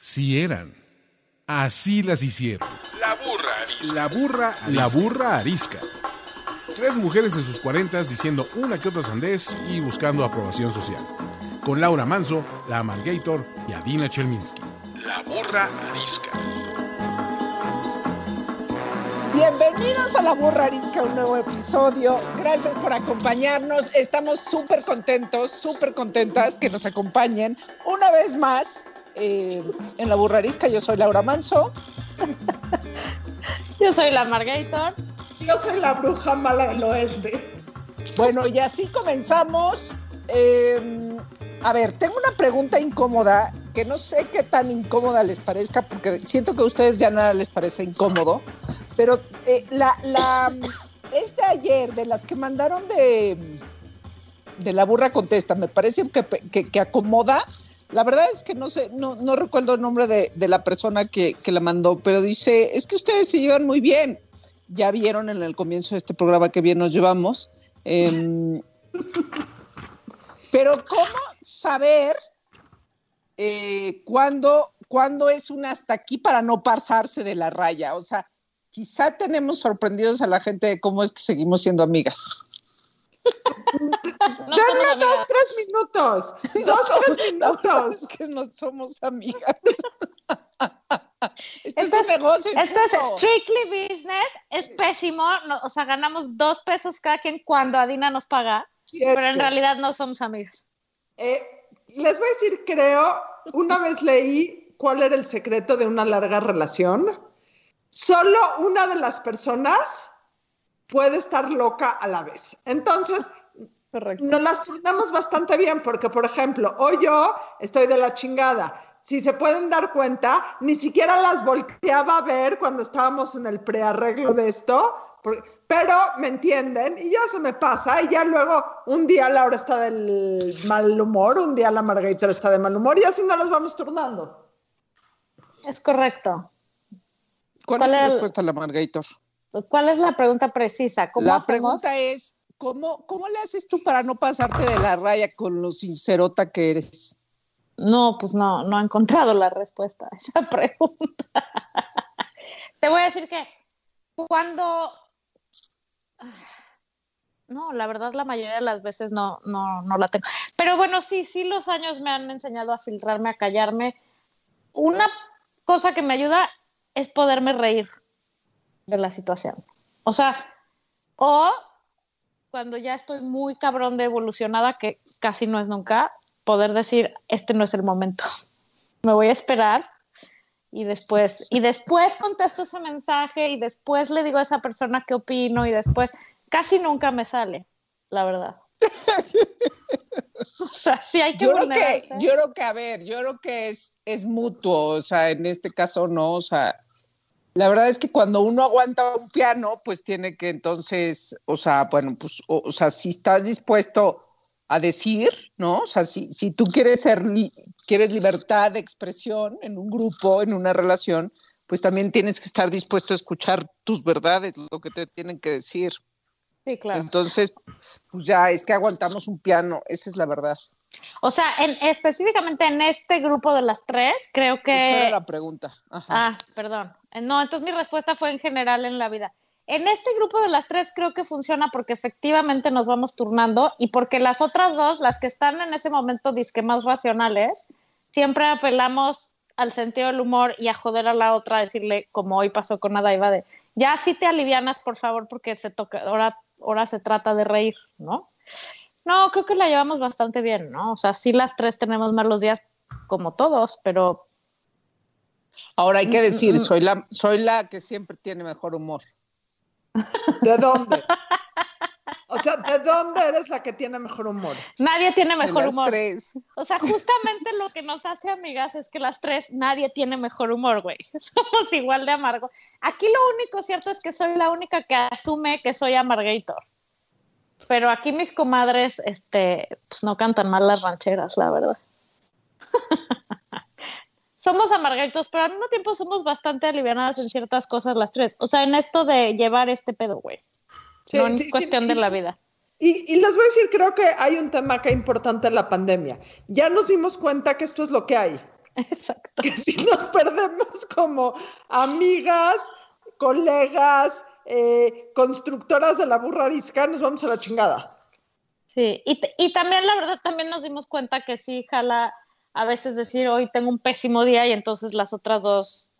Sí eran. Así las hicieron. La burra arisca. La burra, la burra arisca. Tres mujeres en sus cuarentas diciendo una que otra sandez y buscando aprobación social. Con Laura Manso, la Amalgator y Adina Chelminsky. La burra arisca. Bienvenidos a La Burra Arisca, un nuevo episodio. Gracias por acompañarnos. Estamos súper contentos, súper contentas que nos acompañen una vez más eh, en La Burra Arisca. Yo soy Laura Manso. Yo soy la Margator. Yo soy la bruja mala del oeste. Bueno, y así comenzamos. Eh, a ver, tengo una pregunta incómoda que no sé qué tan incómoda les parezca, porque siento que a ustedes ya nada les parece incómodo, pero eh, la, la, es de ayer, de las que mandaron de, de la burra contesta, me parece que, que, que acomoda. La verdad es que no sé, no, no recuerdo el nombre de, de la persona que, que, la mandó, pero dice, es que ustedes se llevan muy bien. Ya vieron en el comienzo de este programa que bien nos llevamos. Eh, pero ¿cómo saber eh, cuándo, cuándo es un hasta aquí para no pasarse de la raya? O sea, quizá tenemos sorprendidos a la gente de cómo es que seguimos siendo amigas. No Denme dos, tres minutos. No dos, somos, tres minutos. Es que no somos amigas. esto, esto, es, negocio, esto es strictly business, es pésimo. No, o sea, ganamos dos pesos cada quien cuando Adina nos paga, sí, pero en que... realidad no somos amigas. Eh, les voy a decir, creo, una vez leí cuál era el secreto de una larga relación. Solo una de las personas puede estar loca a la vez. Entonces, Correcto. nos las turnamos bastante bien, porque, por ejemplo, hoy yo estoy de la chingada. Si se pueden dar cuenta, ni siquiera las volteaba a ver cuando estábamos en el prearreglo de esto, pero me entienden y ya se me pasa. Y ya luego, un día Laura está del mal humor, un día la Margarita está de mal humor, y así nos los vamos turnando. Es correcto. ¿Cuál, ¿Cuál es tu respuesta, la Margator? ¿Cuál es la pregunta precisa? ¿Cómo la hacemos? pregunta es, ¿cómo, ¿cómo le haces tú para no pasarte de la raya con lo sincerota que eres? No, pues no, no he encontrado la respuesta a esa pregunta. Te voy a decir que cuando... No, la verdad la mayoría de las veces no, no, no la tengo. Pero bueno, sí, sí los años me han enseñado a filtrarme, a callarme. Una cosa que me ayuda es poderme reír de la situación. O sea, o cuando ya estoy muy cabrón de evolucionada, que casi no es nunca, poder decir, este no es el momento. Me voy a esperar y después, y después contesto ese mensaje y después le digo a esa persona qué opino y después, casi nunca me sale, la verdad. o sea, sí hay que yo creo que, yo creo que, a ver, yo creo que es, es mutuo, o sea, en este caso no, o sea, la verdad es que cuando uno aguanta un piano, pues tiene que entonces, o sea, bueno, pues, o, o sea, si estás dispuesto a decir, ¿no? O sea, si, si tú quieres ser, li quieres libertad de expresión en un grupo, en una relación, pues también tienes que estar dispuesto a escuchar tus verdades, lo que te tienen que decir. Sí, claro. Entonces, pues ya es que aguantamos un piano, esa es la verdad. O sea, en, específicamente en este grupo de las tres, creo que... Esa era la pregunta. Ajá. Ah, perdón. No, entonces mi respuesta fue en general en la vida. En este grupo de las tres creo que funciona porque efectivamente nos vamos turnando y porque las otras dos, las que están en ese momento disque más racionales, siempre apelamos al sentido del humor y a joder a la otra, a decirle, como hoy pasó con Adaiva, de ya sí te alivianas, por favor, porque se toca, ahora, ahora se trata de reír, ¿no? No, creo que la llevamos bastante bien, ¿no? O sea, sí las tres tenemos malos días como todos, pero... Ahora hay que decir, soy la, soy la que siempre tiene mejor humor. ¿De dónde? O sea, ¿de dónde eres la que tiene mejor humor? Nadie tiene mejor las humor. Tres. O sea, justamente lo que nos hace amigas es que las tres, nadie tiene mejor humor, güey. Somos igual de amargo. Aquí lo único cierto es que soy la única que asume que soy amargator. Pero aquí mis comadres, este, pues no cantan mal las rancheras, la verdad. somos amargaitos, pero al mismo tiempo somos bastante alivianadas en ciertas cosas las tres. O sea, en esto de llevar este pedo, güey. Sí, no en sí, cuestión sí, de la vida. Y, y, les voy a decir, creo que hay un tema que es importante en la pandemia. Ya nos dimos cuenta que esto es lo que hay. Exacto. que si nos perdemos como amigas, colegas, eh, constructoras de la burra arisca, nos vamos a la chingada. Sí, y, y también la verdad, también nos dimos cuenta que sí, jala a veces decir hoy tengo un pésimo día y entonces las otras dos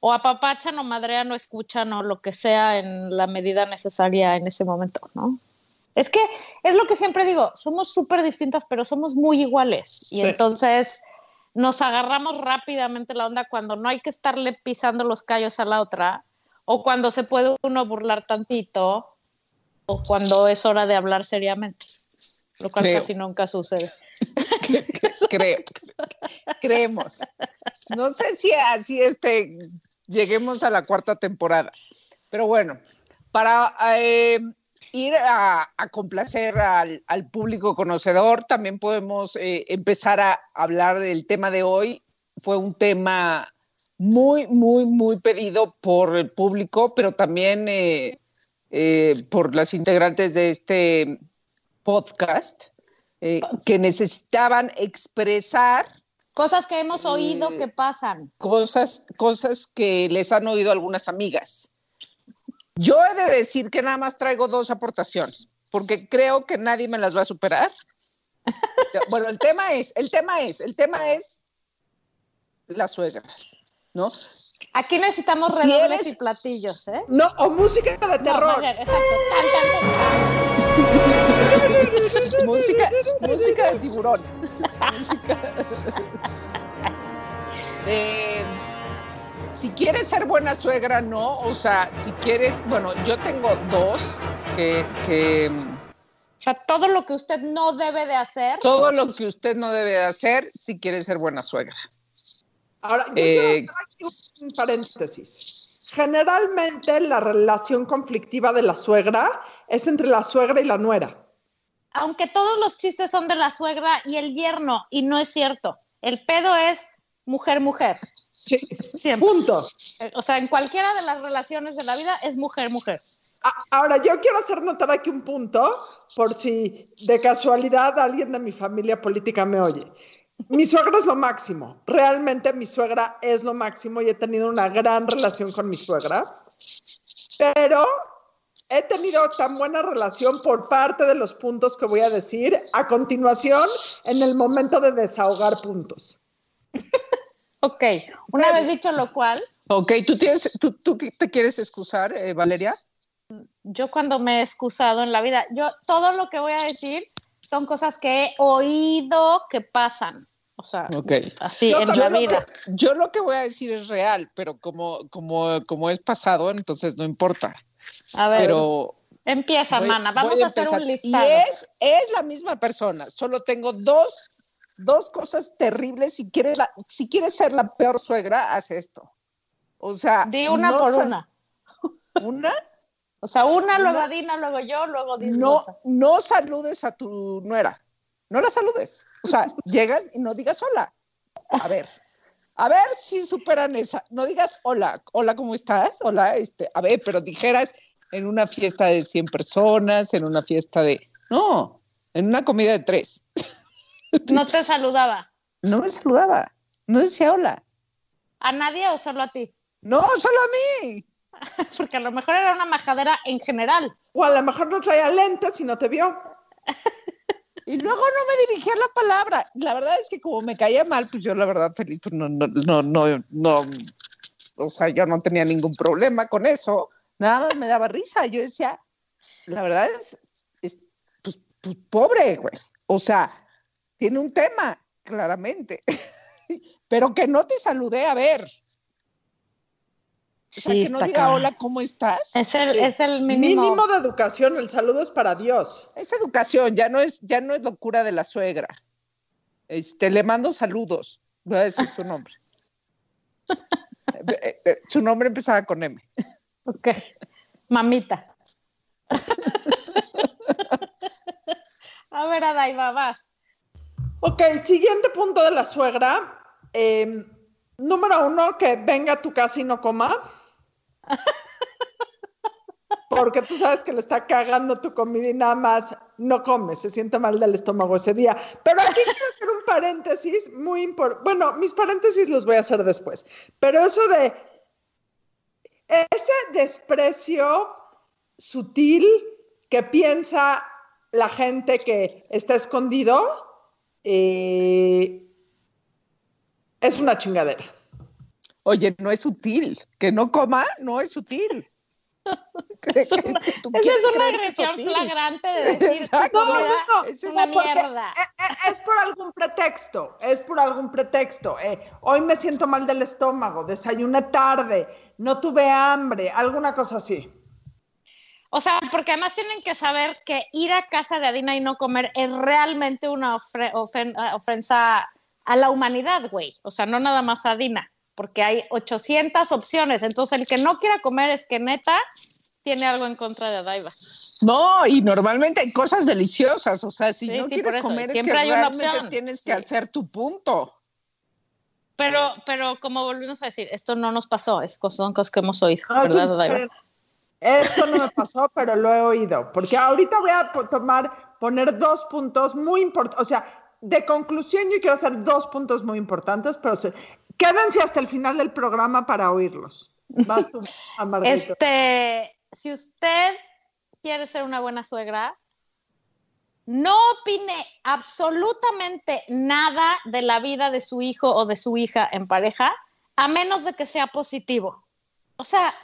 o apapachan o madrean o escuchan o lo que sea en la medida necesaria en ese momento, ¿no? Es que es lo que siempre digo, somos súper distintas, pero somos muy iguales. Y Sí. entonces nos agarramos rápidamente la onda cuando no hay que estarle pisando los callos a la otra, o cuando se puede uno burlar tantito, o cuando es hora de hablar seriamente, lo cual Creo. casi nunca sucede. Creo. Creemos. No sé si así este, lleguemos a la cuarta temporada. Pero bueno, para eh, ir a, a complacer al, al público conocedor, también podemos eh, empezar a hablar del tema de hoy. Fue un tema muy, muy, muy pedido por el público, pero también eh, eh, por las integrantes de este podcast, eh, que necesitaban expresar Cosas que hemos oído Eh, que pasan. cosas, cosas que les han oído algunas amigas. Yo he de decir que nada más traigo dos aportaciones, porque creo que nadie me las va a superar. Bueno, el tema es, el tema es, el tema es las suegras, ¿no? Aquí necesitamos Si redobles eres- y platillos, ¿eh? No, o música de terror. Exacto. Tan, tan, tan. música, música de tiburón. Música- Eh, si quieres ser buena suegra, no. O sea, si quieres, bueno, yo tengo dos que, que mm, O sea, todo lo que usted no debe de hacer. todo lo que usted no debe de hacer si quiere ser buena suegra. Ahora, yo Eh, quiero hacer aquí un paréntesis. Generalmente la relación conflictiva de la suegra es entre la suegra y la nuera. Aunque todos los chistes son de la suegra y el yerno, y no es cierto. El pedo es mujer-mujer. Sí, Siempre. punto. Eh, O sea, en cualquiera de las relaciones de la vida es mujer-mujer. A- Ahora, yo quiero hacer notar aquí un punto, por si de casualidad alguien de mi familia política me oye. Mi suegra es lo máximo. Realmente mi suegra es lo máximo y he tenido una gran relación con mi suegra. Pero he tenido tan buena relación por parte de los puntos que voy a decir a continuación en el momento de desahogar puntos. Ok, una vez dicho lo cual, Ok, ¿tú, tienes, tú, tú te quieres excusar, eh, Valeria? yo cuando me he excusado en la vida, yo todo lo que voy a decir son cosas que he oído que pasan. O sea, Ok. así Yo en la lo vida. que- yo lo que voy a decir es real, pero como, como, como es pasado, entonces no importa. A ver, Pero empieza, voy- mana. Vamos a, hacer empezar. un listado. Y es, es la misma persona, solo tengo dos, dos cosas terribles. Si quieres, la- si quieres ser la peor suegra, haz esto. O sea, Di una no por una. Una, O sea, una, luego No. Adina, luego yo, luego dices no, no saludes a tu nuera. No la saludes. O sea, llegas y no digas hola. A ver, a ver si superan esa. No digas hola, hola, ¿cómo estás? Hola, este, a ver, pero dijeras en una fiesta de 100 personas, en una fiesta de. No, en una comida de tres. No te saludaba. No me saludaba, no decía hola. ¿A nadie o solo a ti? No, solo a mí. Porque a lo mejor era una majadera en general. O a lo mejor no traía lentes y no te vio. Y luego no me dirigía la palabra. La verdad es que como me caía mal, pues yo la verdad feliz, pues no, no, no, no, no, o sea, yo no tenía ningún problema con eso. Nada más me daba risa. Yo decía, la verdad es, es pues, pues, pobre, güey. O sea, tiene un tema, claramente. Pero que no te saludé, a ver. O sea, Sí, que no diga hola, ¿cómo estás? Es el, es el mínimo. Mínimo de educación, el saludo es para Dios. Es educación, ya no es, ya no es locura de la suegra. Este, le mando saludos. Voy a decir su nombre. Eh, eh, su nombre empezaba con M. Ok. Mamita. a ver, Adaiva, vas. Ok, siguiente punto de la suegra. Eh, número uno, que venga a tu casa y no coma. Porque tú sabes que le está cagando tu comida y nada más no come, se siente mal del estómago ese día. Pero aquí quiero hacer un paréntesis muy importante. Bueno, mis paréntesis los voy a hacer después, pero eso de ese desprecio sutil que piensa la gente que está escondido eh, es una chingadera. Oye, no es sutil. Que no coma, no es sutil. Es una, esa es una agresión flagrante de decir no, no, no, es una mierda. Es, es, por algún pretexto, es por algún pretexto. Eh, hoy me siento mal del estómago, desayuné tarde, no tuve hambre, alguna cosa así. O sea, porque además tienen que saber que ir a casa de Adina y no comer es realmente una ofensa a la humanidad, güey. O sea, no nada más a Adina porque hay 800 opciones. Entonces, el que no quiera comer es que neta tiene algo en contra de Daiva. No, y normalmente hay cosas deliciosas. O sea, si no quieres comer, siempre es que hay una opción. tienes que hacer tu punto. Pero, pero como volvimos a decir, esto no nos pasó, es, son cosas que hemos oído, ¿verdad, Daiva? Esto no me pasó, pero lo he oído. Porque ahorita voy a tomar, poner dos puntos muy importantes. O sea, de conclusión, yo quiero hacer dos puntos muy importantes, pero Quédense hasta el final del programa para oírlos. este, si usted quiere ser una buena suegra, no opine absolutamente nada de la vida de su hijo o de su hija en pareja, a menos de que sea positivo. O sea,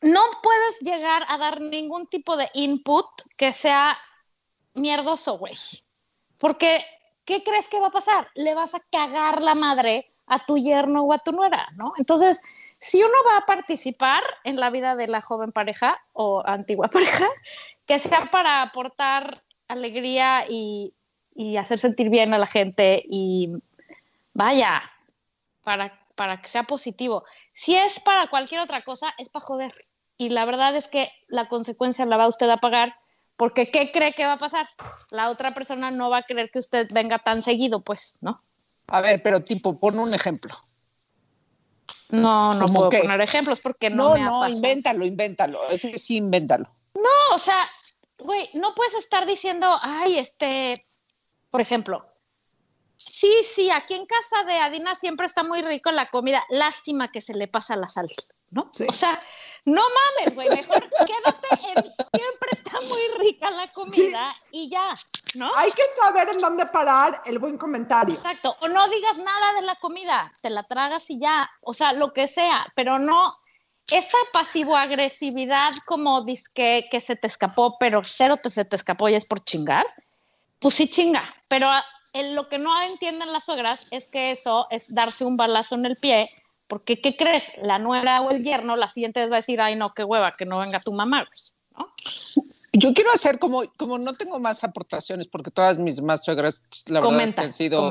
no puedes llegar a dar ningún tipo de input que sea mierdoso, güey. Porque ¿qué crees que va a pasar? Le vas a cagar la madre a tu yerno o a tu nuera, ¿no? Entonces, si uno va a participar en la vida de la joven pareja o antigua pareja, que sea para aportar alegría y, hacer sentir bien a la gente y vaya, para, para que sea positivo. Si es para cualquier otra cosa, es para joder. Y la verdad es que la consecuencia la va usted a pagar porque ¿qué cree que va a pasar? La otra persona no va a querer que usted venga tan seguido, pues, ¿no? A ver, pero tipo, pon un ejemplo. No, no puedo poner ejemplos porque no, no me ha No, invéntalo, invéntalo. Ese sí, invéntalo. No, o sea, güey, no puedes estar diciendo, ay, este, por ejemplo, sí, sí, aquí en casa de Adina siempre está muy rico la comida. Lástima que se le pasa la sal, ¿no? O sea, no mames, güey, mejor quédate en siempre está muy rica la comida y ya, ¿no? Hay que saber en dónde parar el buen comentario. Exacto, o no digas nada de la comida, te la tragas y ya, o sea, lo que sea, pero no esa pasivo-agresividad como disque que se te escapó, pero cero te se te escapó y es por chingar, pues sí chinga, pero lo que no entienden las suegras es que eso es darse un balazo en el pie porque, ¿qué crees? La nuera o el yerno la siguiente vez va a decir, ay, no, qué hueva, que no venga tu mamá, ¿no? Yo quiero hacer como, como no tengo más aportaciones, porque todas mis más suegras, la verdad, han sido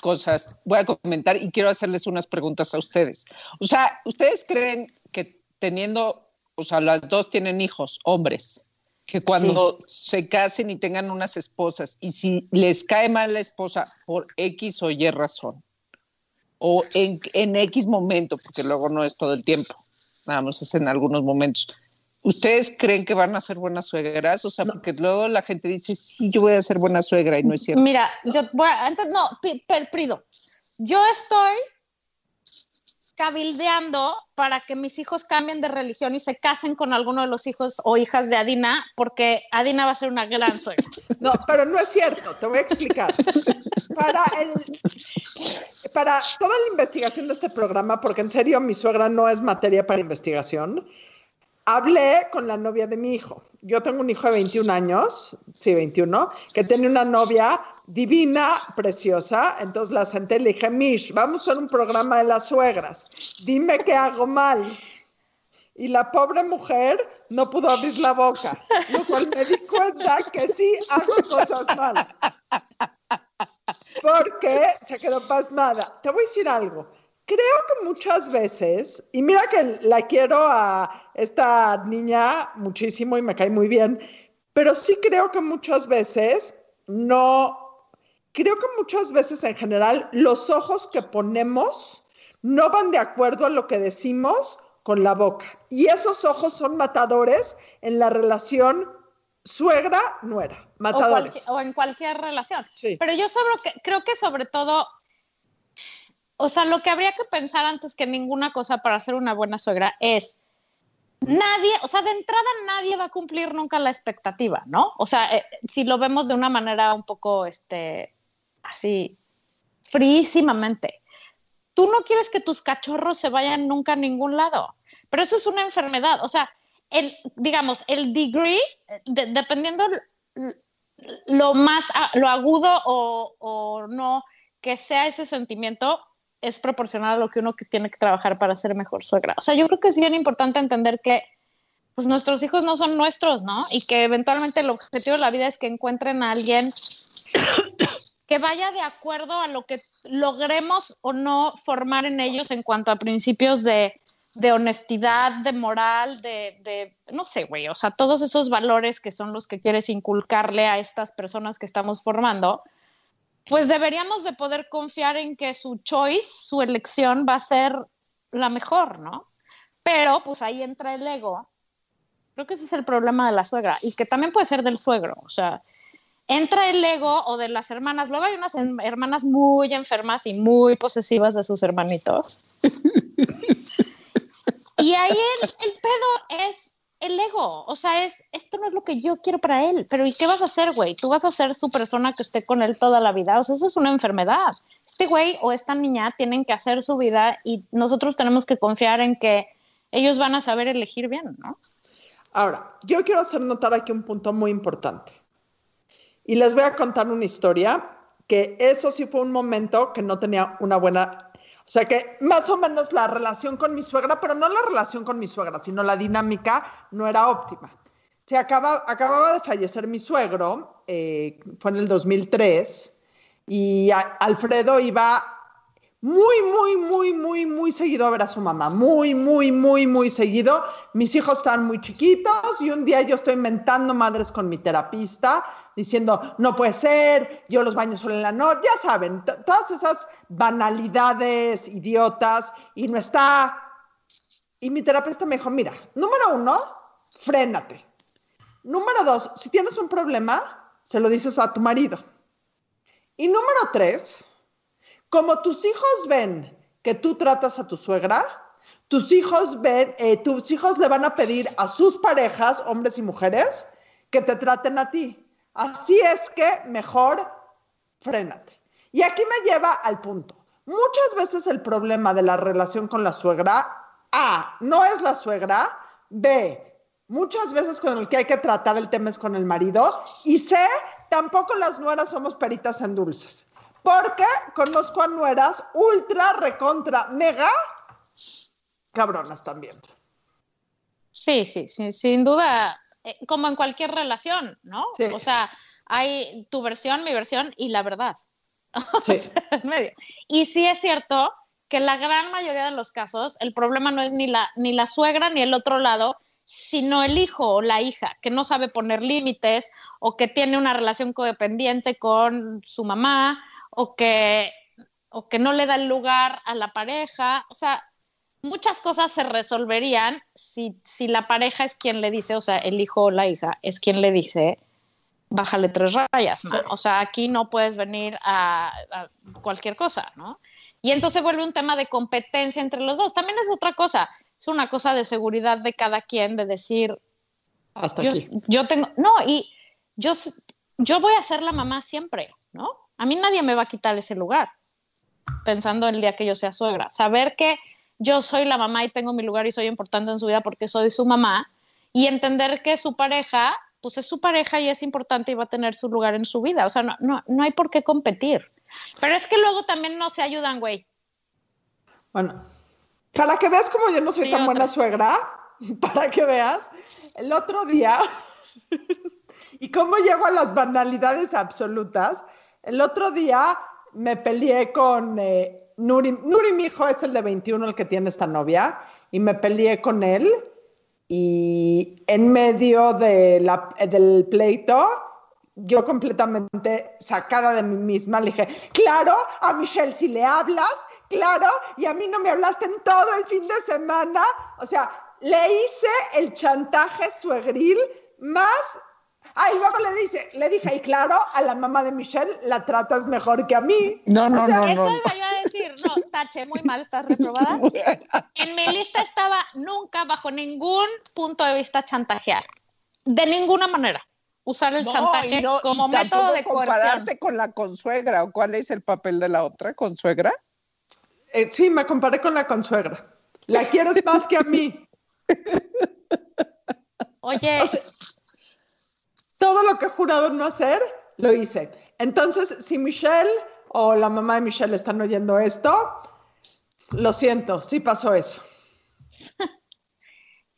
cosas. Voy a comentar y quiero hacerles unas preguntas a ustedes. O sea, ¿ustedes creen que teniendo, o sea, las dos tienen hijos, hombres, que cuando se casen y tengan unas esposas, y si les cae mal la esposa por X o Y razón, o en, en X momento, porque luego no es todo el tiempo, nada más es en algunos momentos. ¿Ustedes creen que van a ser buenas suegras? O sea, porque luego la gente dice, sí, yo voy a ser buena suegra y no es cierto. Mira, yo voy a, antes, no, Prido, yo estoy cabildeando para que mis hijos cambien de religión y se casen con alguno de los hijos o hijas de Adina, porque Adina va a ser una gran suegra. No, pero no es cierto, te voy a explicar. Para, para toda la investigación de este programa, porque en serio mi suegra no es materia para investigación, hablé con la novia de mi hijo. Yo tengo un hijo de 21 años, sí, 21, que tiene una novia divina, preciosa. Entonces la senté y le dije, Mish, vamos a hacer un programa de las suegras. Dime qué hago mal. Y la pobre mujer no pudo abrir la boca, lo cual me di cuenta que sí hago cosas mal. Porque se quedó pasmada. Te voy a decir algo creo que muchas veces, y mira que la quiero a esta niña muchísimo y me cae muy bien, pero sí creo que muchas veces no, creo que muchas veces en general los ojos que ponemos no van de acuerdo a lo que decimos con la boca. Y esos ojos son matadores en la relación suegra-nuera. O, Matadores. cualqui- o en cualquier relación. Sí. Pero yo sobre creo que sobre todo, o sea, lo que habría que pensar antes que ninguna cosa para ser una buena suegra es, nadie, o sea, de entrada nadie va a cumplir nunca la expectativa, ¿no? O sea, eh, si lo vemos de una manera un poco, este, así, frísimamente. Tú no quieres que tus cachorros se vayan nunca a ningún lado, pero eso es una enfermedad. O sea, el, digamos, el degree, de- dependiendo lo más, lo agudo o, o no que sea ese sentimiento, es proporcional a lo que uno tiene que trabajar para ser mejor suegra. O sea, yo creo que es bien importante entender que pues nuestros hijos no son nuestros, ¿no? Y que eventualmente el objetivo de la vida es que encuentren a alguien que vaya de acuerdo a lo que logremos o no formar en ellos en cuanto a principios de, de honestidad, de moral, de, de, no sé, güey, o sea, todos esos valores que son los que quieres inculcarle a estas personas que estamos formando, pues deberíamos de poder confiar en que su choice, su elección va a ser la mejor, ¿no? Pero pues ahí entra el ego. Creo que ese es el problema de la suegra y que también puede ser del suegro, o sea, entra el ego o de las hermanas. Luego hay unas hermanas muy enfermas y muy posesivas de sus hermanitos. y ahí el, el pedo es el ego. O sea, es esto no es lo que yo quiero para él. Pero ¿y qué vas a hacer, güey? Tú vas a ser su persona que esté con él toda la vida. O sea, eso es una enfermedad. Este güey o esta niña tienen que hacer su vida y nosotros tenemos que confiar en que ellos van a saber elegir bien, ¿no? Ahora, yo quiero hacer notar aquí un punto muy importante. Y les voy a contar una historia que eso sí fue un momento que no tenía una buena, o sea que más o menos la relación con mi suegra, pero no la relación con mi suegra, sino la dinámica no era óptima. Se acaba, acababa de fallecer mi suegro, eh, fue en el 2003, y Alfredo iba muy, muy, muy, muy, muy seguido a ver a su mamá. Muy, muy, muy, muy seguido. Mis hijos estaban muy chiquitos y un día yo estoy inventando madres con mi terapista, diciendo, no puede ser, yo los baño solo en la noche. Ya saben, todas esas banalidades idiotas y no está. Y mi terapeuta me dijo, mira, número uno, frénate. Número dos, si tienes un problema, se lo dices a tu marido. Y número tres, como tus hijos ven que tú tratas a tu suegra, tus hijos ven, eh, tus hijos le van a pedir a sus parejas, hombres y mujeres, que te traten a ti. Así es que mejor frénate. Y aquí me lleva al punto. Muchas veces el problema de la relación con la suegra, A, no es la suegra, B, muchas veces con el que hay que tratar el tema es con el marido, y C, tampoco las nueras somos peritas en dulces. Porque conozco a nueras ultra, recontra, mega cabronas también. Sí, sí, sí, sin duda, eh, como en cualquier relación, ¿no? Sí. O sea, hay tu versión, mi versión y la verdad. O Sí. sea, en medio. Y sí es cierto que la gran mayoría de los casos el problema no es ni la, ni la suegra ni el otro lado, sino el hijo o la hija que no sabe poner límites o que tiene una relación codependiente con su mamá o que, o que no le da el lugar a la pareja. O sea, muchas cosas se resolverían si, si la pareja es quien le dice, o sea, el hijo o la hija es quien le dice, bájale tres rayas, ¿no? O sea, aquí no puedes venir a, a cualquier cosa, ¿no? Y entonces vuelve un tema de competencia entre los dos. También es otra cosa, es una cosa de seguridad de cada quien, de decir, Hasta yo, aquí. yo tengo, no, y yo, yo voy a ser la mamá siempre, ¿no? A mí nadie me va a quitar ese lugar, pensando en el día que yo sea suegra. Saber que yo soy la mamá y tengo mi lugar y soy importante en su vida porque soy su mamá, y entender que su pareja, pues es su pareja y es importante y va a tener su lugar en su vida. O sea, no, no, no hay por qué competir. Pero es que luego también no se ayudan, güey. Bueno, para que veas como yo no soy Sí, tan buena suegra, para que veas, el otro día, y cómo llego a las banalidades absolutas, el otro día me peleé con eh, Nuri, Nuri, mi hijo, es el de 21, el que tiene esta novia, y me peleé con él, y en medio del pleito, yo completamente sacada de mí misma, le dije, claro, a Michelle si le hablas, claro, y a mí no me hablaste en todo el fin de semana. O sea, le hice el chantaje suegril más... Ah, y luego le, dice, le dije, y claro, a la mamá de Michelle la tratas mejor que a mí. No, no, O sea, no, Eso no. iba yo a decir, no, tache, muy mal, estás reprobada. En mi lista estaba nunca, bajo ningún punto de vista, chantajear. De ninguna manera. Usar el No, chantaje no- como método de coerción. compararte con la consuegra o cuál es el papel de la otra consuegra. Eh, sí, me comparé con la consuegra. La quieres más que a mí. Oye, O sea, todo lo que he jurado no hacer, lo hice. Entonces, si Michelle o la mamá de Michelle están oyendo esto, lo siento, sí pasó eso.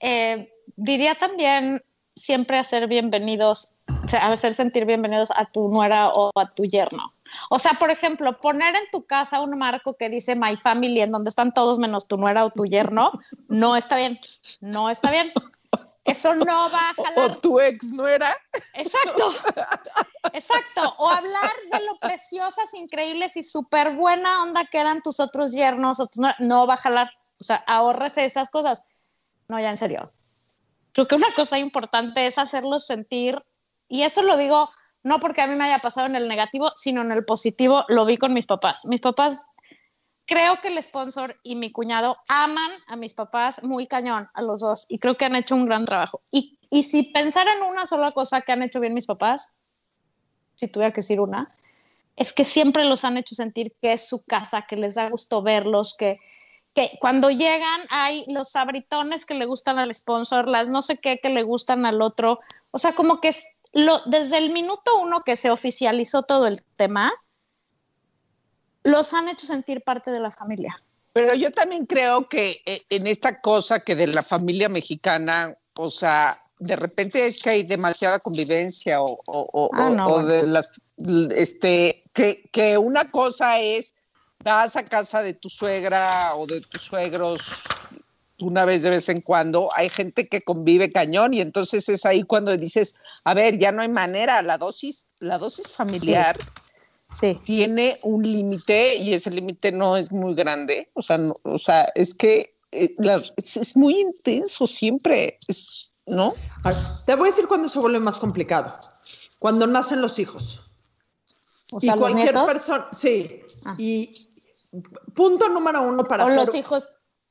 eh, diría también siempre hacer bienvenidos, hacer sentir bienvenidos a tu nuera o a tu yerno. O sea, por ejemplo, poner en tu casa un marco que dice My Family en donde están todos menos tu nuera o tu yerno, no está bien, no está bien. Eso no va a O jalar. tu ex no era. Exacto, exacto. O hablar de lo preciosas, increíbles y súper buena onda que eran tus otros yernos o tus nueras. no va a jalar. O sea, ahórrese esas cosas. No, ya en serio. Creo que una cosa importante es hacerlos sentir, y eso lo digo no porque a mí me haya pasado en el negativo, sino en el positivo, lo vi con mis papás. Mis papás, creo que el sponsor y mi cuñado aman a mis papás muy cañón, a los dos, y creo que han hecho un gran trabajo. Y, y si pensara en una sola cosa que han hecho bien mis papás, si tuviera que decir una, es que siempre los han hecho sentir que es su casa, que les da gusto verlos, que, que cuando llegan hay los sabritones que le gustan al sponsor, las no sé qué que le gustan al otro. O sea, como que es lo, desde el minuto uno que se oficializó todo el tema, los han hecho sentir parte de la familia. Pero yo también creo que eh, en esta cosa que de la familia mexicana, o sea, de repente es que hay demasiada convivencia o, o- o- Ah, no, o bueno. de las, este, que, que una cosa es vas a casa de tu suegra o de tus suegros una vez de vez en cuando, hay gente que convive cañón y entonces es ahí cuando dices, a ver, ya no hay manera, la dosis, la dosis familiar Sí. Tiene un límite y ese límite no es muy grande. O sea, no- o sea es que eh, la- es, es muy intenso siempre, es, ¿no? Te voy a decir cuándo se vuelve más complicado. Cuando nacen los hijos. O sea, y cualquier persona, sí. Ah. Y punto número uno para o hacer los hijos,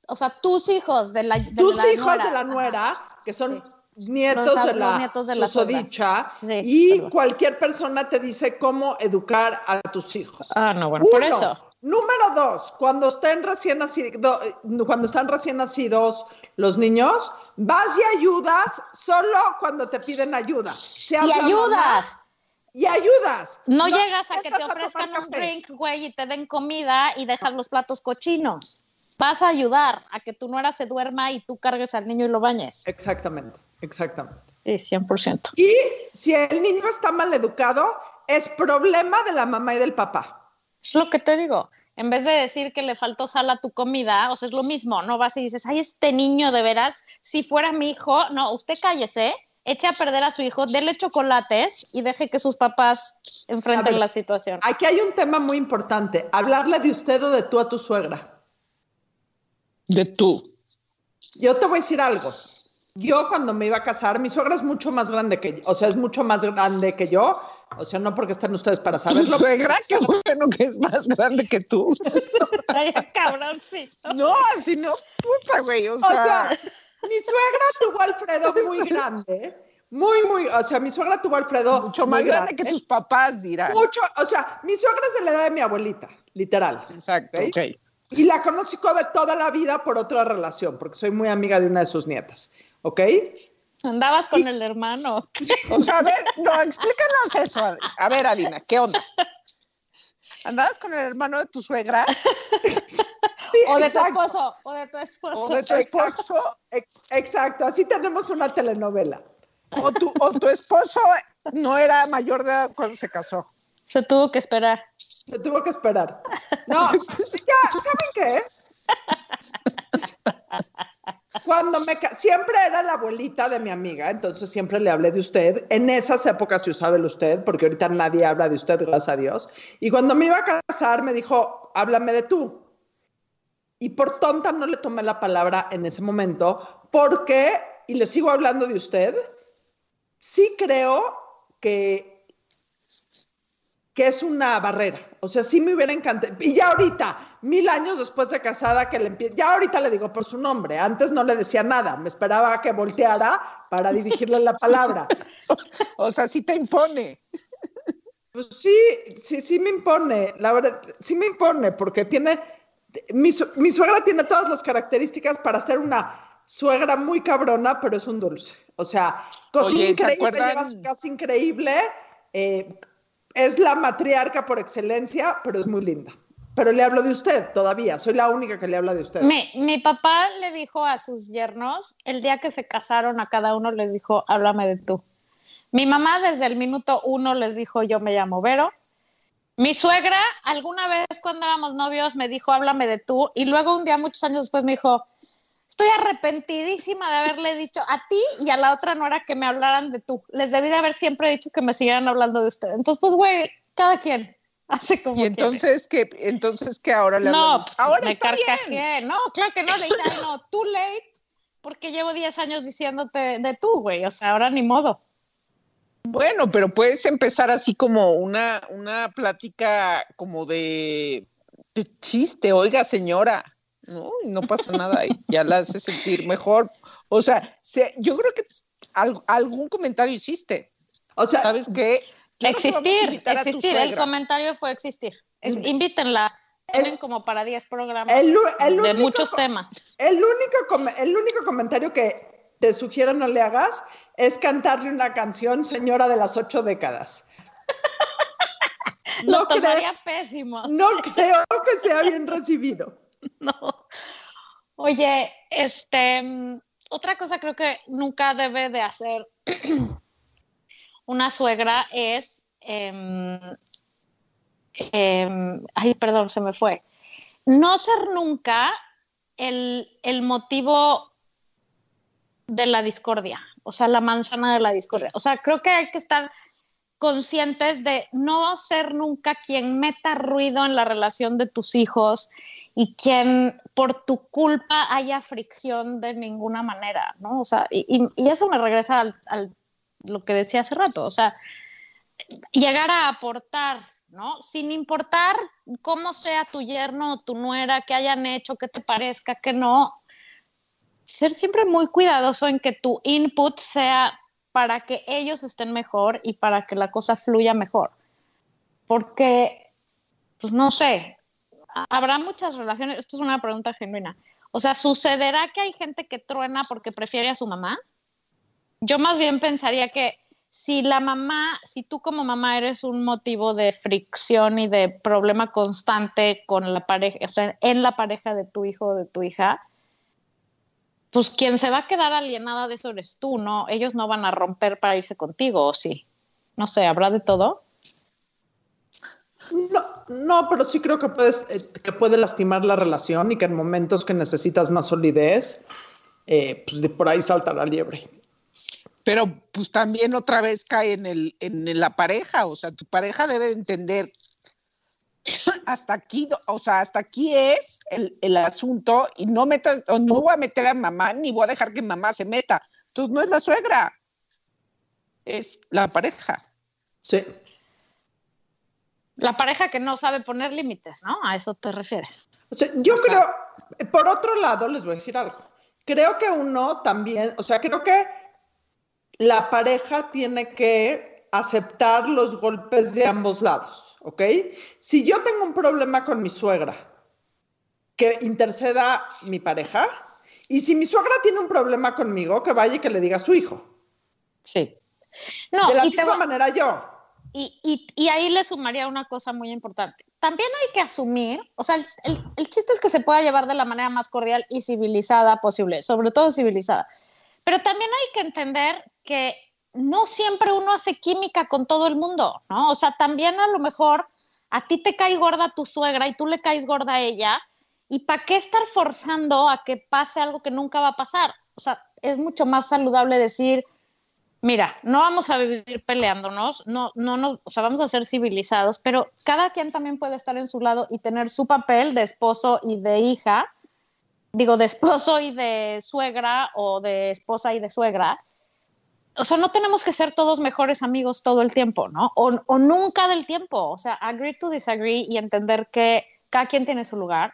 o sea, tus hijos de la de tus la hijos nuera. de la Ajá. nuera, que son Sí. Nietos, Los de la nietos de las susodicha, Sí, y perdón. cualquier persona te dice cómo educar a tus hijos. Ah, no, bueno, por eso. Número dos, cuando estén recién nacidos, cuando están recién nacidos los niños, vas y ayudas solo cuando te piden ayuda. Y mamá, ayudas. y ayudas. No, llegas a que te ofrezcan un café. drink, güey, y te den comida y dejas los platos cochinos. Vas a ayudar a que tu nuera se duerma y tú cargues al niño y lo bañes. Exactamente, exactamente. Sí, 100%. Y si el niño está mal educado, es problema de la mamá y del papá. Es lo que te digo. En vez de decir que le faltó sal a tu comida, o sea, es lo mismo, no vas y dices, ay, este niño de veras, si fuera mi hijo, no, usted cállese, eche a perder a su hijo, dele chocolates y deje que sus papás enfrenten ver. la situación. Aquí hay un tema muy importante, hablarle de usted o de tú a tu suegra. De tú. Yo te voy a decir algo. Yo cuando me iba a casar, mi suegra es mucho más grande que yo, o sea, es mucho más grande que yo, o sea, no porque estén ustedes para Tu saberlo. suegra, qué bueno que es más grande que tú. Ay, cabrón, sí. No, si no, puta, güey, o O sea, mi suegra tuvo a Alfredo muy grande, muy, muy, o sea, mi suegra tuvo a Alfredo Mucho más muy grande que tus papás, dirás. Mucho, o sea, mi suegra es de la edad de mi abuelita, literal. Exacto, ¿ok? ok. Y la conozco de toda la vida por otra relación, porque soy muy amiga de una de sus nietas, ¿ok? Andabas con el hermano. O sea, a ver, no, explícanos eso. A ver, Adina, ¿qué onda? ¿Andabas con el hermano de tu suegra O de tu esposo, o de tu esposo. o de tu esposo Ex- Exacto, así tenemos una telenovela. o tu, o tu esposo no era mayor de edad cuando se casó? Se tuvo que esperar. Se tuvo que esperar. No, ya, ¿saben qué? Cuando me siempre era la abuelita de mi amiga, entonces siempre le hablé de usted. En esas épocas se usaba el usted, porque ahorita nadie habla de usted, gracias a Dios. Y cuando me iba a casar, me dijo, háblame de tú. Y por tonta no le tomé la palabra en ese momento, porque, y le sigo hablando de usted, sí creo que, que es una barrera. O sea, sí me hubiera encantado. Y ya ahorita, mil años después de casada, que le empie- ya ahorita le digo por su nombre. Antes no le decía nada, me esperaba que volteara para dirigirle la palabra. O sea, sí te impone. Pues sí, sí, sí me impone, la verdad, sí me impone, porque tiene, mi, mi suegra tiene todas las características para ser una suegra muy cabrona, pero es un dulce. O sea, cocina Oye, ¿se increíble, lleva su casa increíble, eh, es la matriarca por excelencia, pero es muy linda. Pero le hablo de usted todavía, soy la única que le habla de usted. Mi, papá le dijo a sus yernos, el día que se casaron, a cada uno les dijo, háblame de tú. Mi mamá desde el minuto uno les dijo, yo me llamo Vero. Mi suegra, alguna vez cuando éramos novios, me dijo, háblame de tú. Y luego un día, muchos años después, me dijo, estoy arrepentidísima de haberle dicho a ti y a la otra no era que me hablaran de tú. Les debí de haber siempre dicho que me siguieran hablando de usted. Entonces, pues, güey, cada quien hace como Y quiere. entonces que entonces que ahora le No, pues ahora me está bien. carcajeé. No, claro que no, le dije, "Ay, no, too late, porque llevo 10 años diciéndote de tú, güey. O sea, ahora ni modo. Bueno, pero puedes empezar así como una, una plática como de, de chiste, oiga señora, ¿no? Y no pasa nada, y ya la hace sentir mejor. O sea, se- yo creo que al- algún comentario hiciste. O sea, ¿Sabes qué? Existir, existir. El comentario fue existir. El- invítenla. el- Tienen como para 10 programas el, de único muchos temas. El único, com- el único comentario que te sugiero no le hagas es cantarle una canción, señora de las ocho décadas. Lo No creo, tomaría pésimo. no creo que sea bien recibido. No. Oye, este, otra cosa creo que nunca debe de hacer una suegra es, em, em, ay, perdón, se me fue, no ser nunca el, el motivo de la discordia, o sea, la manzana de la discordia. O sea, creo que hay que estar conscientes de no ser nunca quien meta ruido en la relación de tus hijos y quien por tu culpa haya fricción de ninguna manera, ¿no? O sea, y, y- eso me regresa al, lo que decía hace rato, o sea, llegar a aportar, ¿no? Sin importar cómo sea tu yerno o tu nuera, que hayan hecho, que te parezca, que no, ser siempre muy cuidadoso en que tu input sea para que ellos estén mejor y para que la cosa fluya mejor. Porque, pues no sé, habrá muchas relaciones, esto es una pregunta genuina. O sea, ¿sucederá que hay gente que truena porque prefiere a su mamá? Yo más bien pensaría que si la mamá, si tú como mamá eres un motivo de fricción y de problema constante con la pareja, o sea, en la pareja de tu hijo o de tu hija, pues quien se va a quedar alienada de eso eres tú, ¿no? Ellos no van a romper para irse contigo, ¿o sí? No sé, ¿habrá de todo? No, no, pero sí creo que, puedes, eh, que puede lastimar la relación y que en momentos que necesitas más solidez, eh, pues de por ahí salta la liebre. Pero pues también otra vez cae en, el, en la pareja, o sea, tu pareja debe entender hasta aquí, o sea, hasta aquí es el, el asunto y no metas, o no voy a meter a mamá ni voy a dejar que mamá se meta. Entonces no es la suegra, es la pareja. Sí. La pareja que no sabe poner límites, ¿no? A eso te refieres. O sea, yo creo, por otro lado, les voy a decir algo. Creo que uno también, o sea, creo que la pareja tiene que aceptar los golpes de ambos lados, ¿ok? Si yo tengo un problema con mi suegra, que interceda mi pareja, y si mi suegra tiene un problema conmigo, que vaya y que le diga a su hijo. Sí. No, de la y, misma manera yo. Y, ahí le sumaría una cosa muy importante. También hay que asumir, o sea, el, el- el chiste es que se pueda llevar de la manera más cordial y civilizada posible, sobre todo civilizada. Pero también hay que entender que no siempre uno hace química con todo el mundo, ¿no? O sea, también a lo mejor a ti te cae gorda tu suegra y tú le caes gorda a ella, ¿y para qué estar forzando a que pase algo que nunca va a pasar? O sea, es mucho más saludable decir, mira, no vamos a vivir peleándonos, no, no, o sea, vamos a ser civilizados, pero cada quien también puede estar en su lado y tener su papel de esposo y de hija, digo, de esposo y de suegra o de esposa y de suegra. O sea, no tenemos que ser todos mejores amigos todo el tiempo, ¿no? O, o nunca del tiempo. O sea, agree to disagree y entender que cada quien tiene su lugar,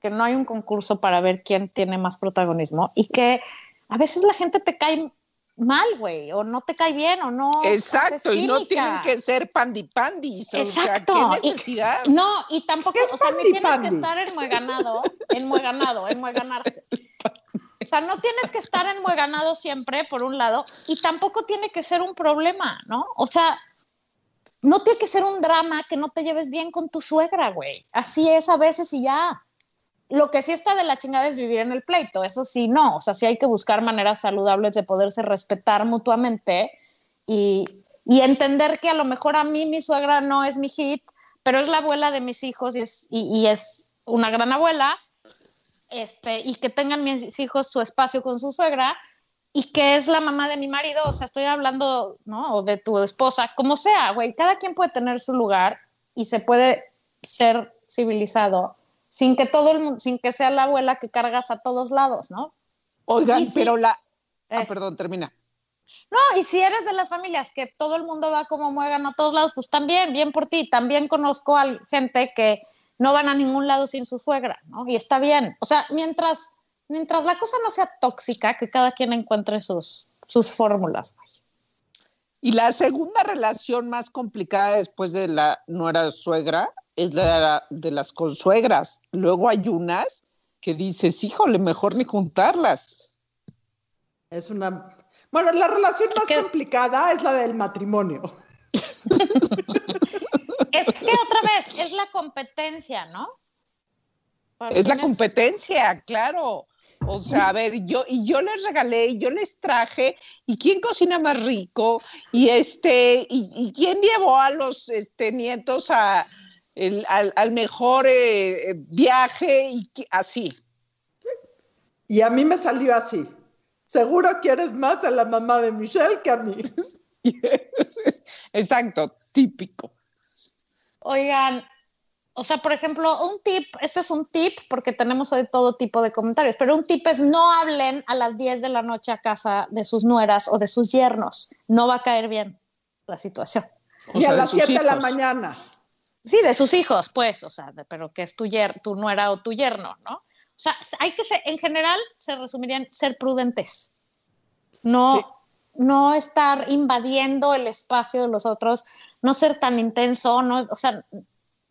que no hay un concurso para ver quién tiene más protagonismo y que a veces la gente te cae mal, güey, o no te cae bien, o no. Exacto, y no tienen que ser pandipandis. Exacto. O sea, ¿qué necesidad? Y, no, y tampoco, o sea, ni tienes que estar enmueganado, enmueganado, enmueganarse. O sea, no tienes que estar enmueganado siempre, por un lado, y tampoco tiene que ser un problema, ¿no? O sea, no tiene que ser un drama que no te lleves bien con tu suegra, güey. Así es a veces y ya. Lo que sí está de la chingada es vivir en el pleito, eso sí, no. O sea, sí hay que buscar maneras saludables de poderse respetar mutuamente y, y entender que a lo mejor a mí mi suegra no es mi hit, pero es la abuela de mis hijos y es, y, es una gran abuela, este, y que tengan mis hijos su espacio con su suegra y que es la mamá de mi marido, o sea, estoy hablando, ¿no? De tu esposa, como sea, güey, cada quien puede tener su lugar y se puede ser civilizado sin que todo el mundo, sin que sea la abuela que cargas a todos lados, ¿no? Oigan, pero la... Ah, eh, perdón, termina. No, y si eres de las familias que todo el mundo va como muegan a todos lados, pues también, bien por ti. También conozco a gente que no van a ningún lado sin su suegra, ¿no? Y está bien. O sea, mientras, mientras la cosa no sea tóxica, que cada quien encuentre sus, sus fórmulas. Y la segunda relación más complicada después de la nuera suegra es la de las consuegras. Luego hay unas que dices, híjole, mejor ni juntarlas. Es una... Bueno, la relación más complicada es la del matrimonio. es que otra vez, es la competencia, ¿no? es la competencia, claro. O sea, a ver, yo, y yo les regalé, y yo les traje, y quién cocina más rico, y este, y, quién llevó a los este, nietos a, al, mejor eh, viaje y así. Y a mí me salió así. Seguro quieres más a la mamá de Michelle que a mí. Exacto, típico. Oigan, o sea, por ejemplo, un tip, este es un tip porque tenemos hoy todo tipo de comentarios, pero un tip es no hablen a las 10 de la noche a casa de sus nueras o de sus yernos. No va a caer bien la situación. y a las 7 de la mañana. Sí, de sus hijos, pues, o sea, pero que es tu, yer, tu nuera o tu yerno, ¿no? O sea, hay que ser, en general, se resumiría en ser prudentes. No, no estar invadiendo el espacio de los otros, no ser tan intenso, no, o sea,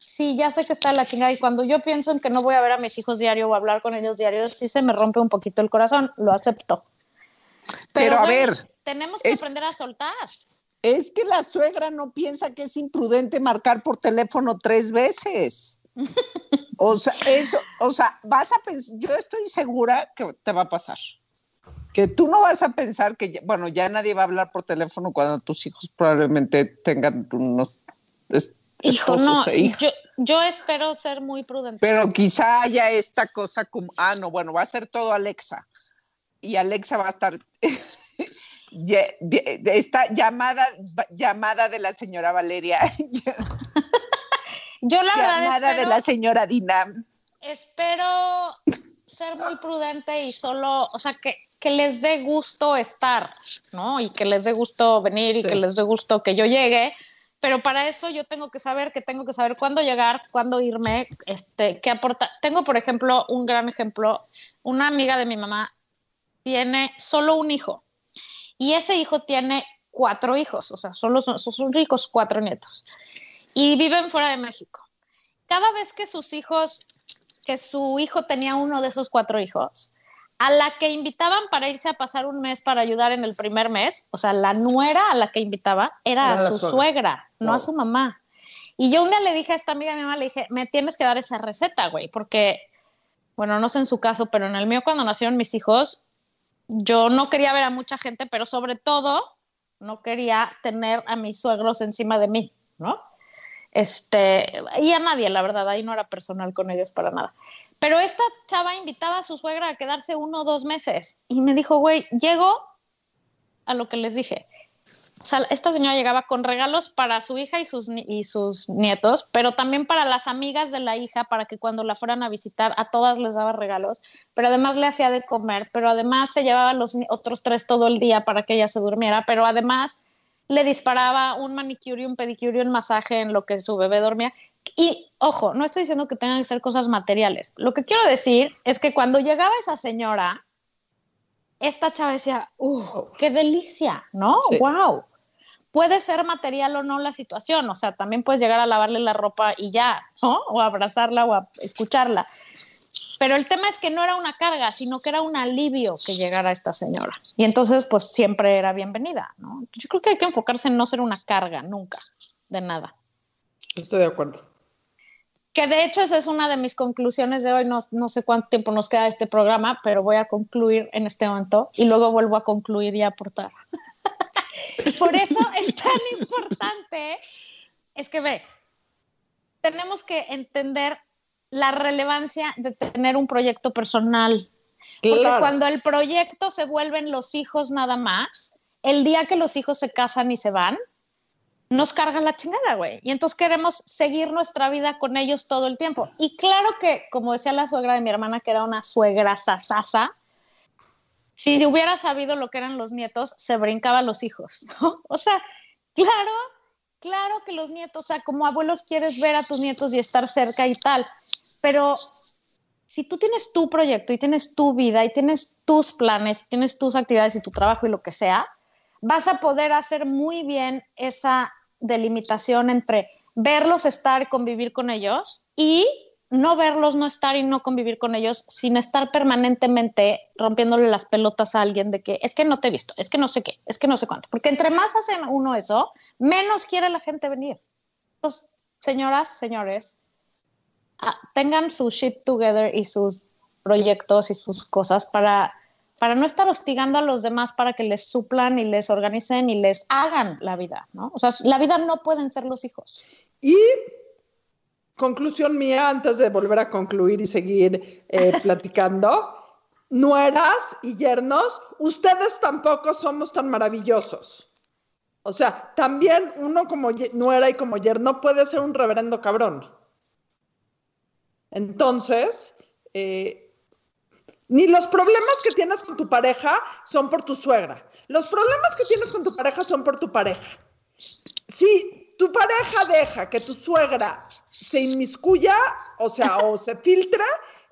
sí, ya sé que está la chingada y cuando yo pienso en que no voy a ver a mis hijos diario o hablar con ellos diario, sí se me rompe un poquito el corazón, lo acepto. Pero, a ver, tenemos que aprender a soltar es que la suegra no piensa que es imprudente marcar por teléfono tres veces. O sea, eso, o sea, vas a pensar, yo estoy segura que te va a pasar. Que tú no vas a pensar que, bueno, ya nadie va a hablar por teléfono cuando tus hijos probablemente tengan unos esposos e hijos. Yo, yo espero ser muy prudente. Pero quizá haya esta cosa como, ah, no, bueno, va a ser todo Alexa. Y Alexa va a estar esta llamada, llamada de la señora Valeria. Yo la llamada de la señora Dinam. Espero ser muy prudente y solo, o sea, que, que les dé gusto estar, ¿no? Y que les dé gusto venir y que les dé gusto que yo llegue. Pero para eso yo tengo que saber que tengo que saber cuándo llegar, cuándo irme, este, qué aportar. Tengo, por ejemplo, un gran ejemplo. Una amiga de mi mamá tiene solo un hijo y ese hijo tiene cuatro hijos, o sea, solo son, son ricos cuatro nietos. Y viven fuera de México. Cada vez que sus hijos, que su hijo tenía uno de esos cuatro hijos, a la que invitaban para irse a pasar un mes para ayudar en el primer mes, o sea, la nuera a la que invitaba era, a su suegra, no a su mamá. Y yo un día le dije a esta amiga de mi mamá, le dije, me tienes que dar esa receta, güey, porque, bueno, no sé en su caso, pero en el mío cuando nacieron mis hijos, yo no quería ver a mucha gente, pero sobre todo no quería tener a mis suegros encima de mí, ¿no? Este, y a nadie, la verdad, ahí no era personal con ellos para nada. Pero esta chava invitaba a su suegra a quedarse uno o dos meses y me dijo, güey, llego a lo que les dije. Esta señora llegaba con regalos para su hija y sus, y sus nietos, pero también para las amigas de la hija, para que cuando la fueran a visitar, a todas les daba regalos, pero además le hacía de comer, pero además se llevaba los otros tres todo el día para que ella se durmiera, pero además le disparaba un manicure, un pedicure, un masaje en lo que su bebé dormía. Y ojo, no estoy diciendo que tengan que ser cosas materiales. Lo que quiero decir es que cuando llegaba esa señora, esta chava decía, ¡uh, qué delicia! ¿No? Sí. ¡Wow! Puede ser material o no la situación, o sea, también puedes llegar a lavarle la ropa y ya, ¿no? O abrazarla o a escucharla. Pero el tema es que no era una carga, sino que era un alivio que llegara esta señora. Y entonces, pues siempre era bienvenida, ¿no? Yo creo que hay que enfocarse en no ser una carga, nunca, de nada. Estoy de acuerdo. Que de hecho esa es una de mis conclusiones de hoy. No, no sé cuánto tiempo nos queda de este programa, pero voy a concluir en este momento y luego vuelvo a concluir y a aportar. y por eso es tan importante, es que ve, tenemos que entender la relevancia de tener un proyecto personal. Porque Claro. cuando el proyecto se vuelven los hijos nada más, el día que los hijos se casan y se van, nos carga la chingada, güey. Y entonces queremos seguir nuestra vida con ellos todo el tiempo. Y claro que, como decía la suegra de mi hermana, que era una suegra sasasa, si hubiera sabido lo que eran los nietos, se brincaba a los hijos, ¿no? O sea, claro, claro que los nietos, o sea, como abuelos quieres ver a tus nietos y estar cerca y tal, pero si tú tienes tu proyecto y tienes tu vida y tienes tus planes, tienes tus actividades y tu trabajo y lo que sea, vas a poder hacer muy bien esa delimitación entre verlos estar, convivir con ellos y no verlos, no estar y no convivir con ellos sin estar permanentemente rompiéndole las pelotas a alguien de que es que no te he visto, es que no sé qué, es que no sé cuánto. Porque entre más hacen uno eso, menos quiere la gente venir. Entonces, señoras, señores, ah, tengan su shit together y sus proyectos y sus cosas para, para no estar hostigando a los demás para que les suplan y les organicen y les hagan la vida, ¿no? O sea, la vida no pueden ser los hijos. Y conclusión mía, antes de volver a concluir y seguir eh, platicando, nueras y yernos, ustedes tampoco somos tan maravillosos. O sea, también uno como nuera y como yerno puede ser un reverendo cabrón. Entonces, eh, ni los problemas que tienes con tu pareja son por tu suegra. Los problemas que tienes con tu pareja son por tu pareja. Si tu pareja deja que tu suegra se inmiscuya, o sea, o se filtre,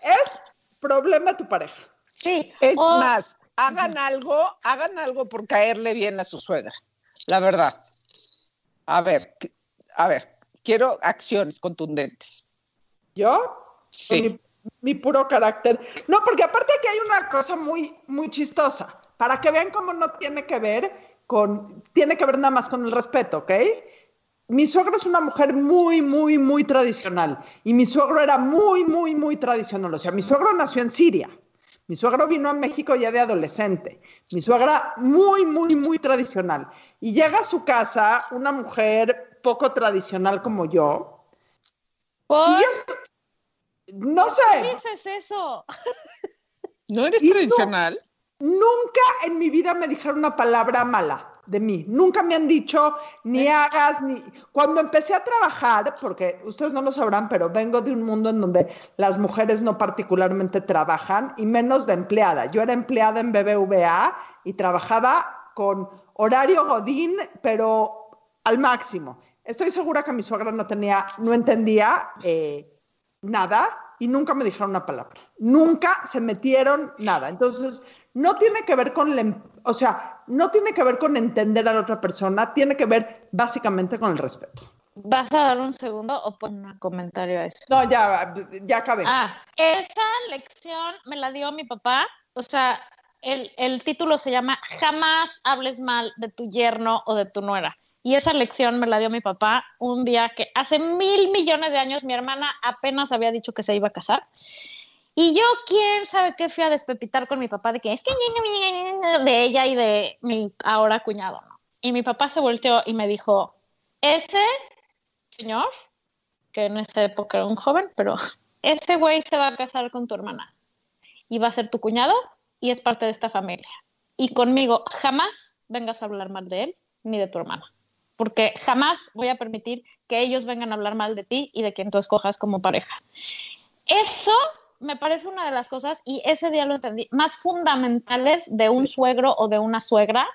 es problema de tu pareja. Sí. Es o- más, hagan algo, hagan algo por caerle bien a su suegra. La verdad. A ver, a ver, quiero acciones contundentes. ¿Yo? Sí. Mi, puro carácter. No, porque aparte aquí hay una cosa muy, muy chistosa. Para que vean cómo no tiene que ver con, tiene que ver nada más con el respeto, ¿ok? Mi suegra es una mujer muy, muy, muy tradicional. Y mi suegro era muy, muy, muy tradicional. O sea, mi suegro nació en Siria. Mi suegro vino a México ya de adolescente. Mi suegra muy, muy, muy tradicional. Y llega a su casa una mujer poco tradicional como yo. ¿Por Y yo- no qué sé, dices eso? ¿No eres Y no- tradicional? nunca en mi vida me dijeron una palabra mala de mí. Nunca me han dicho ni hagas ni. Cuando empecé a trabajar, porque ustedes no lo sabrán, pero vengo de un mundo en donde las mujeres no particularmente trabajan y menos de empleada. Yo era empleada en BBVA y trabajaba con horario godín, pero al máximo. Estoy segura que mi suegra no tenía, no entendía eh, nada y nunca me dijeron una palabra. Nunca se metieron nada. Entonces, no tiene que ver con, la em- o sea, no tiene que ver con entender a la otra persona, tiene que ver básicamente con el respeto. ¿Vas a dar un segundo o pon un comentario a eso? No, ya, ya acabé. Ah, esa lección me la dio mi papá. O sea, el, el título se llama Jamás hables mal de tu yerno o de tu nuera. Y esa lección me la dio mi papá un día que hace mil millones de años mi hermana apenas había dicho que se iba a casar. Y yo, quién sabe qué fui a despepitar con mi papá de que es que de ella y de mi ahora cuñado. Y mi papá se volteó y me dijo, ese señor, que en esa época era un joven, pero ese güey se va a casar con tu hermana y va a ser tu cuñado y es parte de esta familia. Y conmigo jamás vengas a hablar mal de él ni de tu hermana, porque jamás voy a permitir que ellos vengan a hablar mal de ti y de quien tú escojas como pareja. Eso me parece una de las cosas, y ese día lo entendí, más fundamentales de un suegro o de una suegra,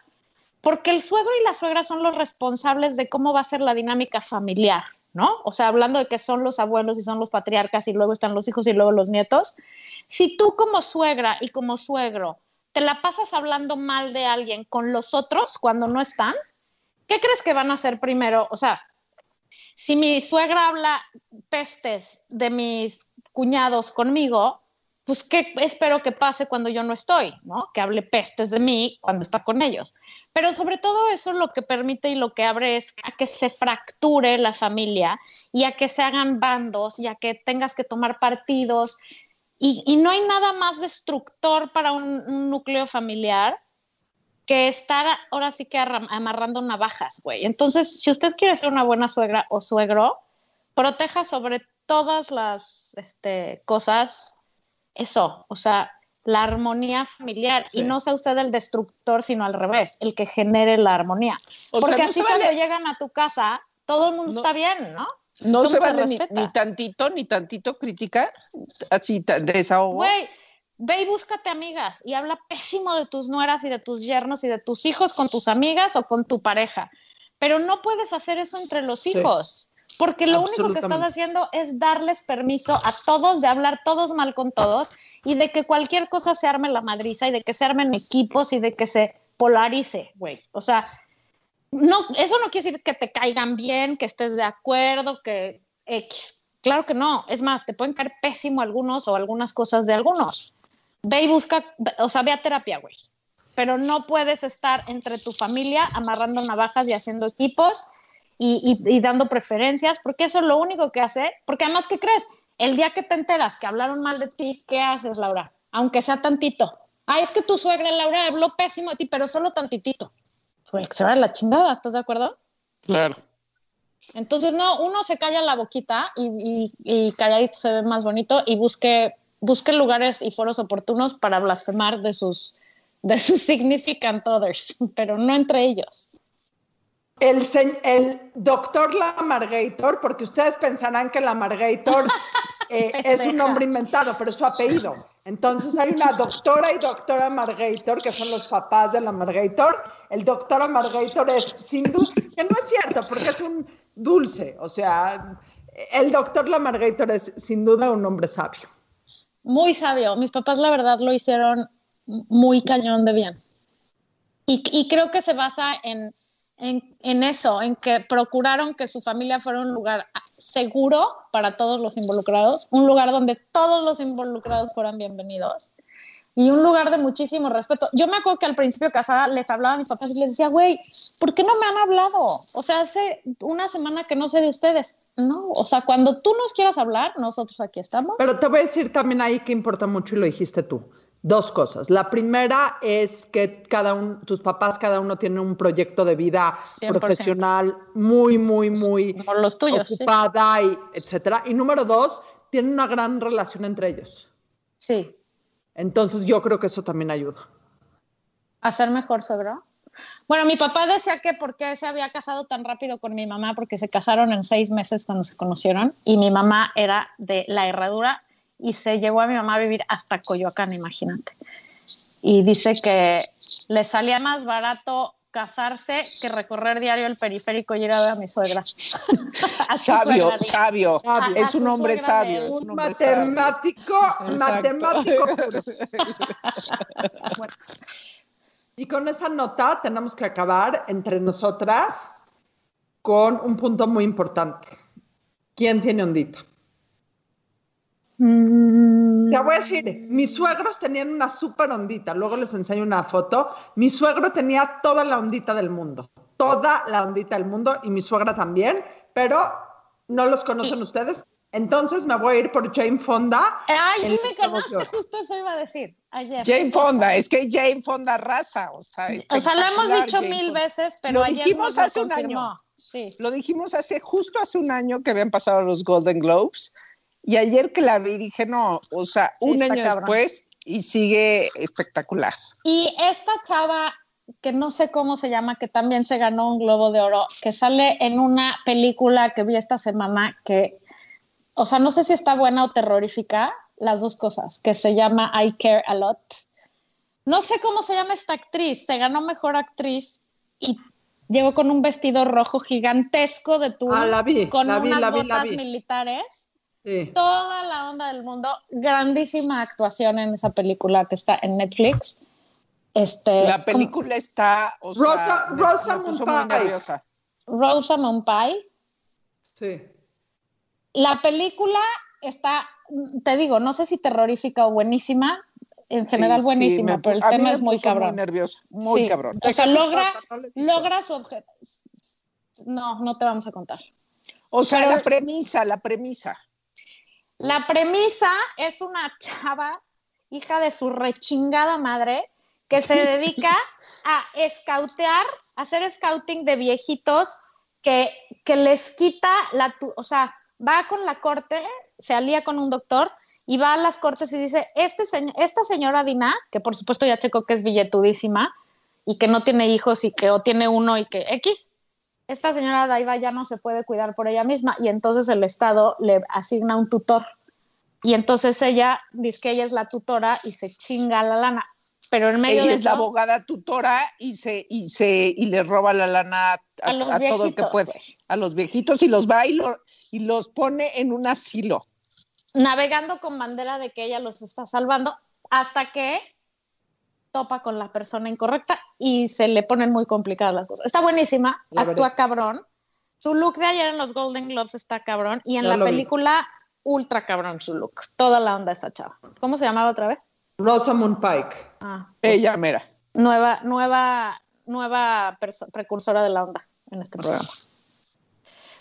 porque el suegro y la suegra son los responsables de cómo va a ser la dinámica familiar, ¿no? O sea, hablando de que son los abuelos y son los patriarcas y luego están los hijos y luego los nietos. Si tú como suegra y como suegro te la pasas hablando mal de alguien con los otros cuando no están, ¿qué crees que van a hacer primero? O sea, si mi suegra habla pestes de mis cuñados conmigo, pues qué espero que pase cuando yo no estoy, ¿no? Que hable pestes de mí cuando está con ellos. Pero sobre todo eso lo que permite y lo que abre es a que se fracture la familia y a que se hagan bandos y a que tengas que tomar partidos. Y, no hay nada más destructor para un, núcleo familiar que estar ahora sí que amarrando navajas, güey. Entonces, si usted quiere ser una buena suegra o suegro, proteja sobre todas las este, cosas eso, o sea, la armonía familiar y no sea usted el destructor, sino al revés, el que genere la armonía. Porque así cuando llegan a tu casa, todo el mundo está bien, ¿no? No se vale ni, tantito, ni tantito criticar, así desahogo. Güey, ve y búscate amigas y habla pésimo de tus nueras y de tus yernos y de tus hijos con tus amigas o con tu pareja. Pero no puedes hacer eso entre los hijos. Porque lo único que estás haciendo es darles permiso a todos de hablar todos mal con todos y de que cualquier cosa se arme la madriza y de que se armen equipos y de que se polarice, güey. O sea, no, eso no quiere decir que te caigan bien, que estés de acuerdo, que X. Claro que no. Es más, te pueden caer pésimo algunos o algunas cosas de algunos. Ve y busca, o sea, ve a terapia, güey. Pero no puedes estar entre tu familia amarrando navajas y haciendo equipos y, dando preferencias, porque eso es lo único que hace, porque además, ¿qué crees? El día que te enteras que hablaron mal de ti, ¿qué haces, Laura? Aunque sea tantito. Ah, es que tu suegra, Laura, habló pésimo de ti, pero solo tantitito. Pues se va la chingada, ¿estás de acuerdo? Claro. Entonces, no, uno se calla la boquita y, y, calladito se ve más bonito y busque, busque lugares y foros oportunos para blasfemar de sus, de sus significant others, pero no entre ellos. El, el doctor Lamargator, porque ustedes pensarán que Lamargator eh, es un nombre inventado, pero es su apellido. Entonces hay una doctora y doctora Margator, que son los papás de Lamargator. El doctor Amargator es sin duda, que no es cierto, porque es un dulce. O sea, el doctor Lamargator es sin duda un hombre sabio. Muy sabio. Mis papás, la verdad, lo hicieron muy cañón de bien. y creo que se basa en en, eso, en que procuraron que su familia fuera un lugar seguro para todos los involucrados, un lugar donde todos los involucrados fueran bienvenidos y un lugar de muchísimo respeto. Yo me acuerdo que al principio casada les hablaba a mis papás y les decía, güey, ¿por qué no me han hablado? O sea, hace una semana que no sé de ustedes. No, o sea, cuando tú nos quieras hablar, nosotros aquí estamos. Pero te voy a decir también ahí que importa mucho y lo dijiste tú Dos cosas. La primera es que cada uno, tus papás, cada uno tiene un proyecto de vida profesional muy, muy, muy los tuyos, ocupada, y etcétera. Y número dos, tienen una gran relación entre ellos. Sí. Entonces yo creo que eso también ayuda. ¿A ser mejor, Sobro? Bueno, mi papá decía que porque se había casado tan rápido con mi mamá, porque se casaron en seis meses cuando se conocieron, y mi mamá era de la herradura y se llevó a mi mamá a vivir hasta Coyoacán, imagínate. Y dice que le salía más barato casarse que recorrer diario el periférico y ir a ver a mi suegra. sabio, sabio, es un hombre sabio. Es un, matemático, matemático. Y con esa nota tenemos que acabar entre nosotras con un punto muy importante. ¿Quién tiene ondita? Mm. Te voy a decir, mis suegros tenían una súper ondita, luego les enseño una foto. Mi suegro tenía toda la ondita del mundo, toda la ondita del mundo y mi suegra también, pero no los conocen ustedes. Entonces me voy a ir por Jane Fonda. Ay, me conoce, justo eso iba a decir ayer. Jane Fonda, es que Jane Fonda raza, o sea, o sea lo hemos dicho mil veces, pero lo dijimos hace un año. Sí. Lo dijimos hace justo hace un año que habían pasado los Golden Globes Y ayer que la vi dije, no, o sea, Sí, un año cabrón. después y sigue espectacular. Y esta chava, que no sé cómo se llama, que también se ganó un Globo de Oro, que sale en una película que vi esta semana que, o sea, no sé si está buena o terrorífica, las dos cosas, que se llama I Care a Lot. No sé cómo se llama esta actriz, se ganó mejor actriz y llegó con un vestido rojo gigantesco de tul, Ah, la vi, con la vi, unas la vi, la botas vi. militares Sí. toda la onda del mundo. Grandísima actuación en esa película que está en Netflix. Este, La película está, o sea, Rosa- me- Rosa me nerviosa. Sí. La película está, te digo, no sé si terrorífica o buenísima. En general Sí, buenísima, sí, pero el tema es muy cabrón. Muy nervioso, muy Sí. cabrón. O sea, ¿De qué se logra, logra su objeto. No, no te vamos a contar. O sea, Pero- la premisa, la premisa. La premisa es una chava, hija de su rechingada madre, que se dedica a escautear, a hacer scouting de viejitos que, que les quita la, tu- o sea, va con la corte, se alía con un doctor y va a las cortes y dice, este señor, esta señora Dina, que por supuesto ya checo que es billetudísima y que no tiene hijos y que o tiene uno y que X, esta señora Daiva ya no se puede cuidar por ella misma y entonces el Estado le asigna un tutor. Y entonces ella dice que ella es la tutora y se chinga la lana. Pero en medio Ella de es la abogada tutora y se y se y les roba la lana a, A los a todo el que viejitos, puede, a los viejitos y los va y, lo- y los pone en un asilo. navegando con bandera de que ella los está salvando, hasta que topa con la persona incorrecta y se le ponen muy complicadas las cosas. Está buenísima, La actúa veré. cabrón. Su look de ayer en los Golden Globes está cabrón y en Ya la lo vi. película ultra cabrón su look. Toda la onda esa chava. ¿Cómo se llamaba otra vez? Rosamund Pike. Ah, pues, Ella mera. nueva, nueva, nueva precursora de la onda en este programa.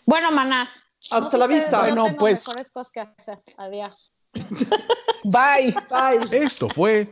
Bueno, manás. Hasta sé la vista. Bueno, tengo pues- mejores cosas que hacer. Adiós. Bye. Bye. Esto fue